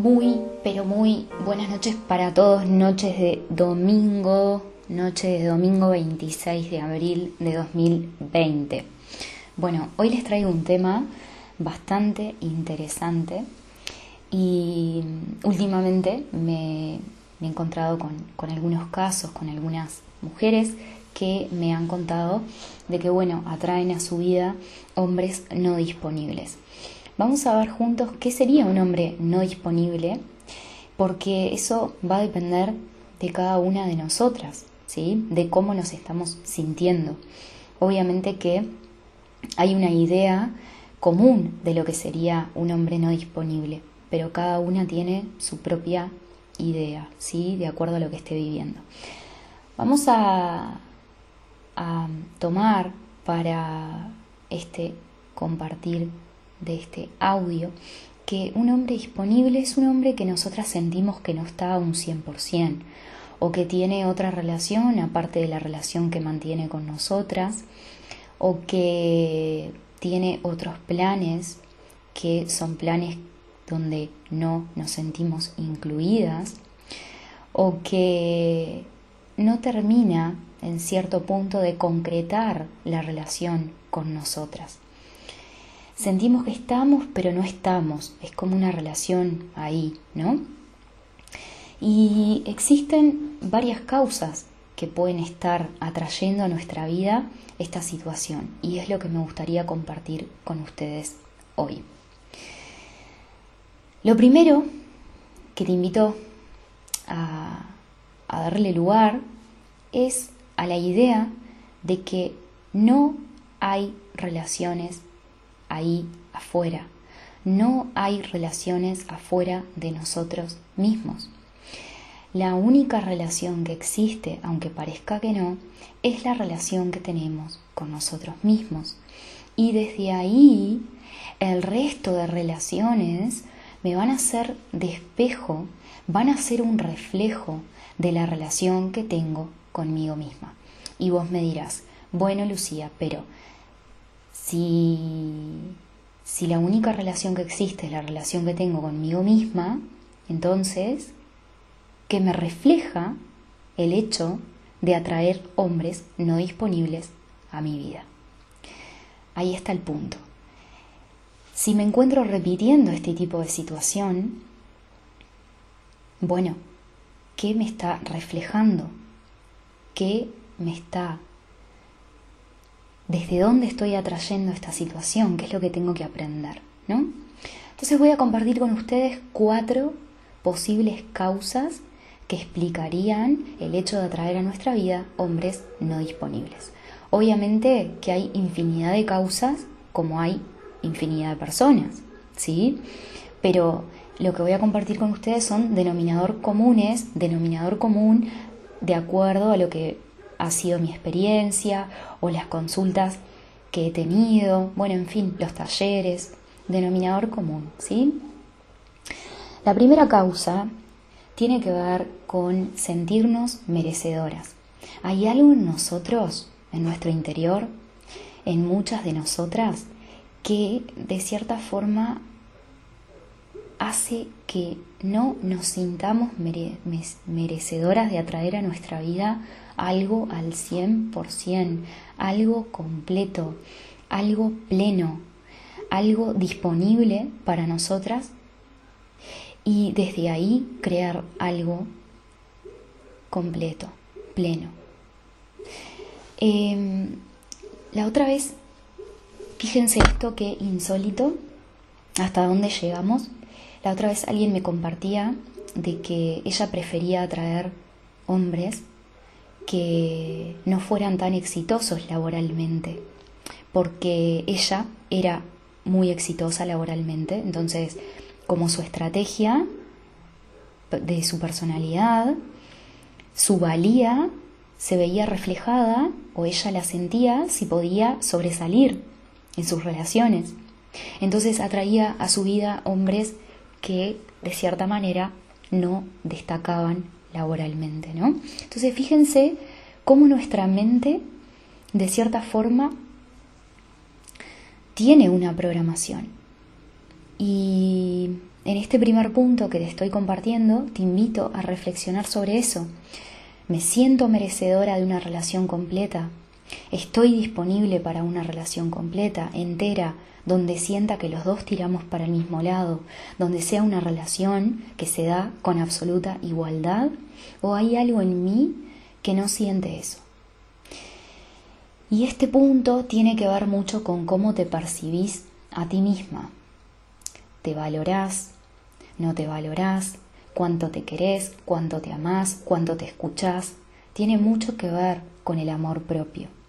Muy, pero muy buenas noches para todos, noches de domingo, noche de domingo 26 de abril de 2020. Bueno, hoy les traigo un tema bastante interesante y últimamente me, he encontrado con, con algunos casos, con algunas mujeres que me han contado de que, bueno, atraen a su vida hombres no disponibles. Vamos a ver juntos qué sería un hombre no disponible, porque eso va a depender de cada una de nosotras, ¿sí? De cómo nos estamos sintiendo. Obviamente que hay una idea común de lo que sería un hombre no disponible, pero cada una tiene su propia idea, ¿sí? De acuerdo a lo que esté viviendo. Vamos a, a tomar para este compartir de este audio que un hombre disponible es un hombre que nosotras sentimos que no está a un 100% o que tiene otra relación aparte de la relación que mantiene con nosotras o que tiene otros planes que son planes donde no nos sentimos incluidas o que no termina en cierto punto de concretar la relación con nosotras sentimos que estamos, pero no estamos. Es como una relación ahí, ¿no? Y existen varias causas que pueden estar atrayendo a nuestra vida esta situación y es lo que me gustaría compartir con ustedes hoy. Lo primero que te invito a, darle lugar es a la idea de que no hay relaciones ahí afuera. No hay relaciones afuera de nosotros mismos. La única relación que existe, aunque parezca que no, es la relación que tenemos con nosotros mismos. Y desde ahí, el resto de relaciones me van a ser de espejo, van a ser un reflejo de la relación que tengo conmigo misma. Y vos me dirás, bueno Lucía, pero si, si la única relación que existe es la relación que tengo conmigo misma, entonces, que me refleja el hecho de atraer hombres no disponibles a mi vida. Ahí está el punto. Si me encuentro repitiendo este tipo de situación, bueno, ¿qué me está reflejando? ¿Qué me está desde dónde estoy atrayendo esta situación, qué es lo que tengo que aprender, ¿no? Entonces voy a compartir con ustedes cuatro posibles causas que explicarían el hecho de atraer a nuestra vida hombres no disponibles. Obviamente que hay infinidad de causas como hay infinidad de personas, ¿sí? Pero lo que voy a compartir con ustedes son denominador comunes, denominador común de acuerdo a lo que ha sido mi experiencia o las consultas que he tenido, bueno, en fin, los talleres, denominador común, ¿sí? La primera causa tiene que ver con sentirnos merecedoras. Hay algo en nosotros, en nuestro interior, en muchas de nosotras, que de cierta forma hace que no nos sintamos merecedoras de atraer a nuestra vida algo al 100%, algo completo, algo pleno, algo disponible para nosotras y desde ahí crear algo completo, pleno. Em, la otra vez, fíjense esto que insólito, hasta dónde llegamos. La otra vez alguien me compartía de que ella prefería atraer hombres que no fueran tan exitosos laboralmente, porque ella era muy exitosa laboralmente, entonces como su estrategia de su personalidad, su valía se veía reflejada o ella la sentía si podía sobresalir en sus relaciones. Entonces atraía a su vida hombres que de cierta manera no destacaban laboralmente, ¿no? Entonces fíjense cómo nuestra mente, de cierta forma, tiene una programación. Y en este primer punto que te estoy compartiendo, te invito a reflexionar sobre eso. ¿Me siento merecedora de una relación completa? ¿Estoy disponible para una relación completa, entera, donde sienta que los dos tiramos para el mismo lado, donde sea una relación que se da con absoluta igualdad? ¿O hay algo en mí que no siente eso? Y este punto tiene que ver mucho con cómo te percibís a ti misma. ¿Te valorás? ¿No te valorás? ¿Cuánto te querés? ¿Cuánto te amás? ¿Cuánto te escuchás? Tiene mucho que ver con el amor propio.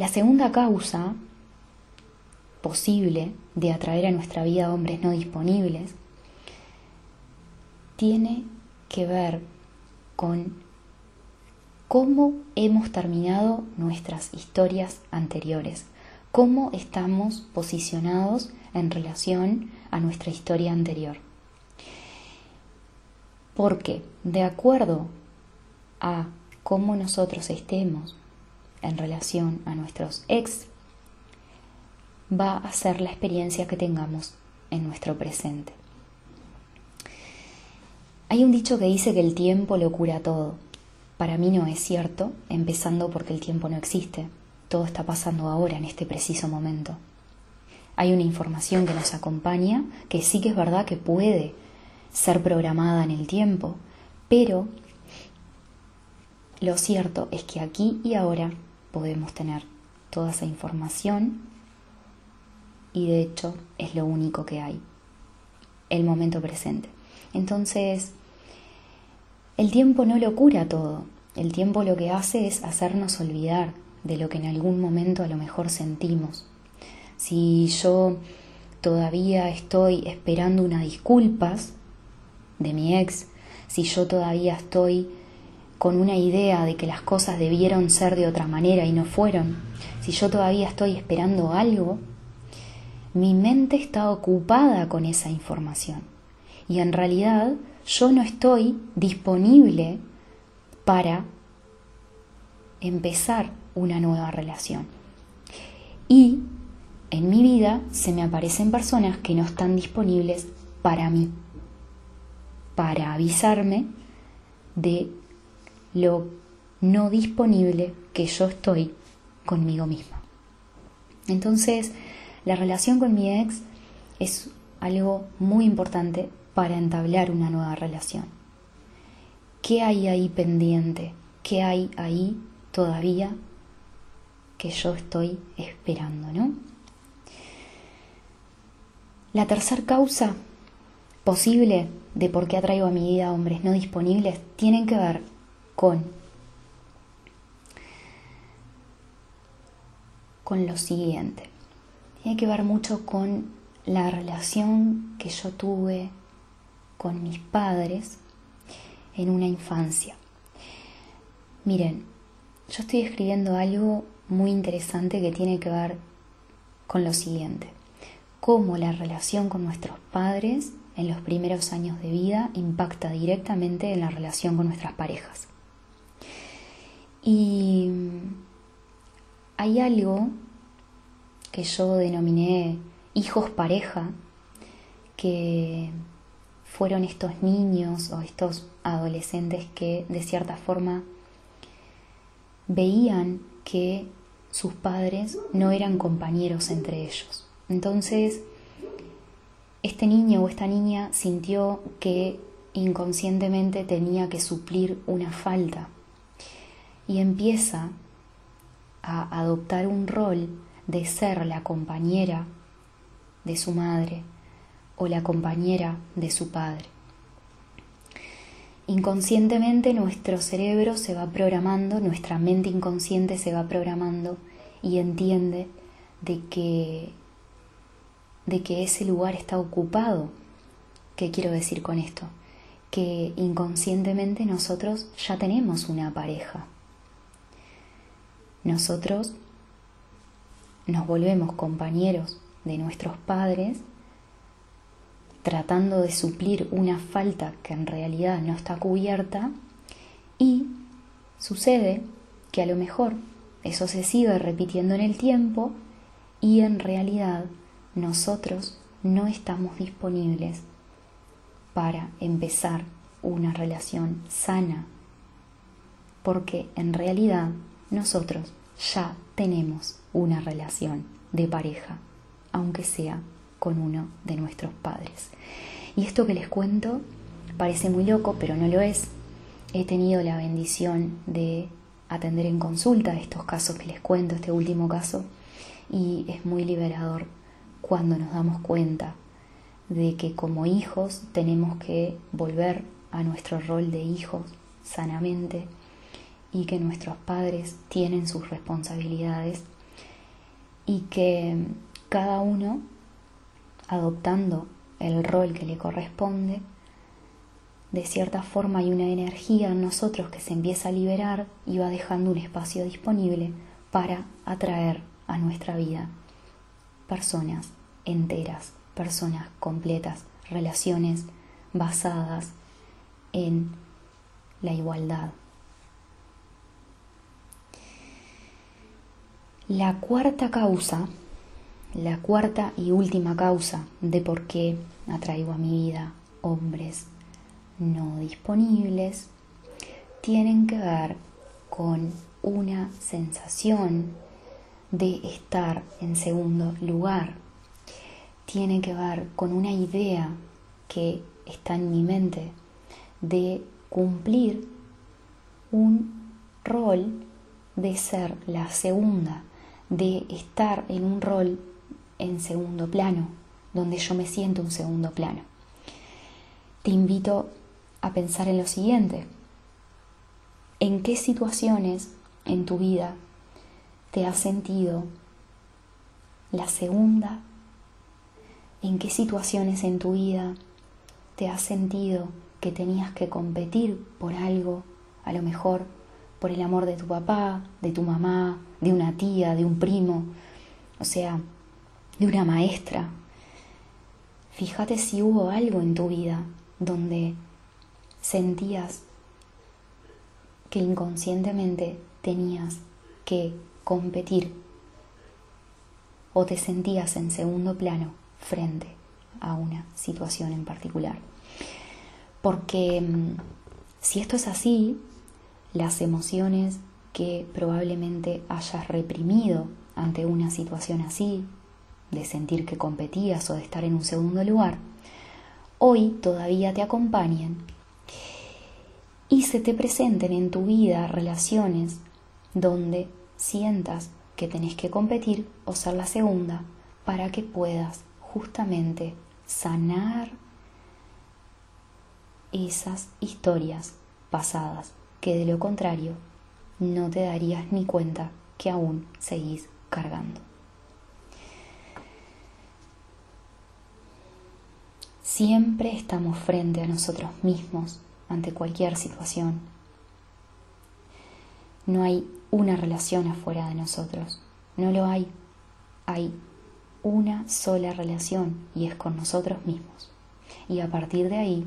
La segunda causa posible de atraer a nuestra vida hombres no disponibles tiene que ver con cómo hemos terminado nuestras historias anteriores, cómo estamos posicionados en relación a nuestra historia anterior. Porque de acuerdo a cómo nosotros estemos en relación a nuestros ex, va a ser la experiencia que tengamos en nuestro presente. Hay un dicho que dice que el tiempo lo cura todo. Para mí no es cierto, empezando porque el tiempo no existe. Todo está pasando ahora, en este preciso momento. Hay una información que nos acompaña, que sí que es verdad que puede ser programada en el tiempo, pero lo cierto es que aquí y ahora podemos tener toda esa información y de hecho es lo único que hay, el momento presente. Entonces, el tiempo no lo cura todo, el tiempo lo que hace es hacernos olvidar de lo que en algún momento a lo mejor sentimos. Si yo todavía estoy esperando unas disculpas de mi ex, si yo todavía estoy con una idea de que las cosas debieron ser de otra manera y no fueron, si yo todavía estoy esperando algo, mi mente está ocupada con esa información. Y en realidad yo no estoy disponible para empezar una nueva relación. Y en mi vida se me aparecen personas que no están disponibles para mí, para avisarme de lo no disponible que yo estoy conmigo misma. Entonces, la relación con mi ex es algo muy importante para entablar una nueva relación. ¿Qué hay ahí pendiente? ¿Qué hay ahí todavía que yo estoy esperando, no? La tercera causa posible de por qué atraigo a mi vida hombres no disponibles tienen que ver con, con lo siguiente. Tiene que ver mucho con la relación que yo tuve con mis padres en una infancia. Miren, yo estoy escribiendo algo muy interesante que tiene que ver con lo siguiente. Cómo la relación con nuestros padres en los primeros años de vida impacta directamente en la relación con nuestras parejas. Y hay algo que yo denominé hijos pareja, que fueron estos niños o estos adolescentes que de cierta forma veían que sus padres no eran compañeros entre ellos. Entonces, este niño o esta niña sintió que inconscientemente tenía que suplir una falta y empieza a adoptar un rol de ser la compañera de su madre o la compañera de su padre. Inconscientemente nuestro cerebro se va programando, nuestra mente inconsciente se va programando y entiende de que de que ese lugar está ocupado. ¿Qué quiero decir con esto? Que inconscientemente nosotros ya tenemos una pareja nosotros nos volvemos compañeros de nuestros padres tratando de suplir una falta que en realidad no está cubierta y sucede que a lo mejor eso se sigue repitiendo en el tiempo y en realidad nosotros no estamos disponibles para empezar una relación sana, porque en realidad nosotros ya tenemos una relación de pareja, aunque sea con uno de nuestros padres. Y esto que les cuento parece muy loco, pero no lo es. He tenido la bendición de atender en consulta estos casos que les cuento, este último caso, y es muy liberador cuando nos damos cuenta de que como hijos tenemos que volver a nuestro rol de hijos sanamente y que nuestros padres tienen sus responsabilidades y que cada uno adoptando el rol que le corresponde, de cierta forma hay una energía en nosotros que se empieza a liberar y va dejando un espacio disponible para atraer a nuestra vida personas enteras, personas completas, relaciones basadas en la igualdad. La cuarta causa, la cuarta y última causa de por qué atraigo a mi vida hombres no disponibles, tienen que ver con una sensación de estar en segundo lugar. Tiene que ver con una idea que está en mi mente de cumplir un rol de ser la segunda, de estar en un rol en segundo plano, donde yo me siento un segundo plano. Te invito a pensar en lo siguiente. ¿En qué situaciones en tu vida te has sentido la segunda? ¿En qué situaciones en tu vida te has sentido que tenías que competir por algo, a lo mejor por el amor de tu papá, de tu mamá, de una tía, de un primo, o sea, de una maestra? Fíjate si hubo algo en tu vida donde sentías que inconscientemente tenías que competir o te sentías en segundo plano frente a una situación en particular. Porque mm, si esto es así, las emociones que probablemente hayas reprimido ante una situación así, de sentir que competías o de estar en un segundo lugar, hoy todavía te acompañan y se te presenten en tu vida relaciones donde sientas que tenés que competir o ser la segunda para que puedas justamente sanar esas historias pasadas que de lo contrario no te darías ni cuenta que aún seguís cargando. Siempre estamos frente a nosotros mismos ante cualquier situación. No hay una relación afuera de nosotros, no lo hay. Hay una sola relación y es con nosotros mismos. Y a partir de ahí,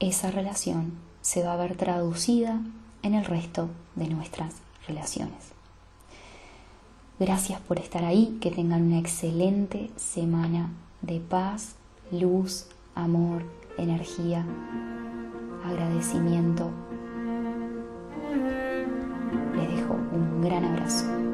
esa relación se va a ver traducida en el resto de nuestras relaciones. Gracias por estar ahí, que tengan una excelente semana de paz, luz, amor, energía, agradecimiento. Les dejo un gran abrazo.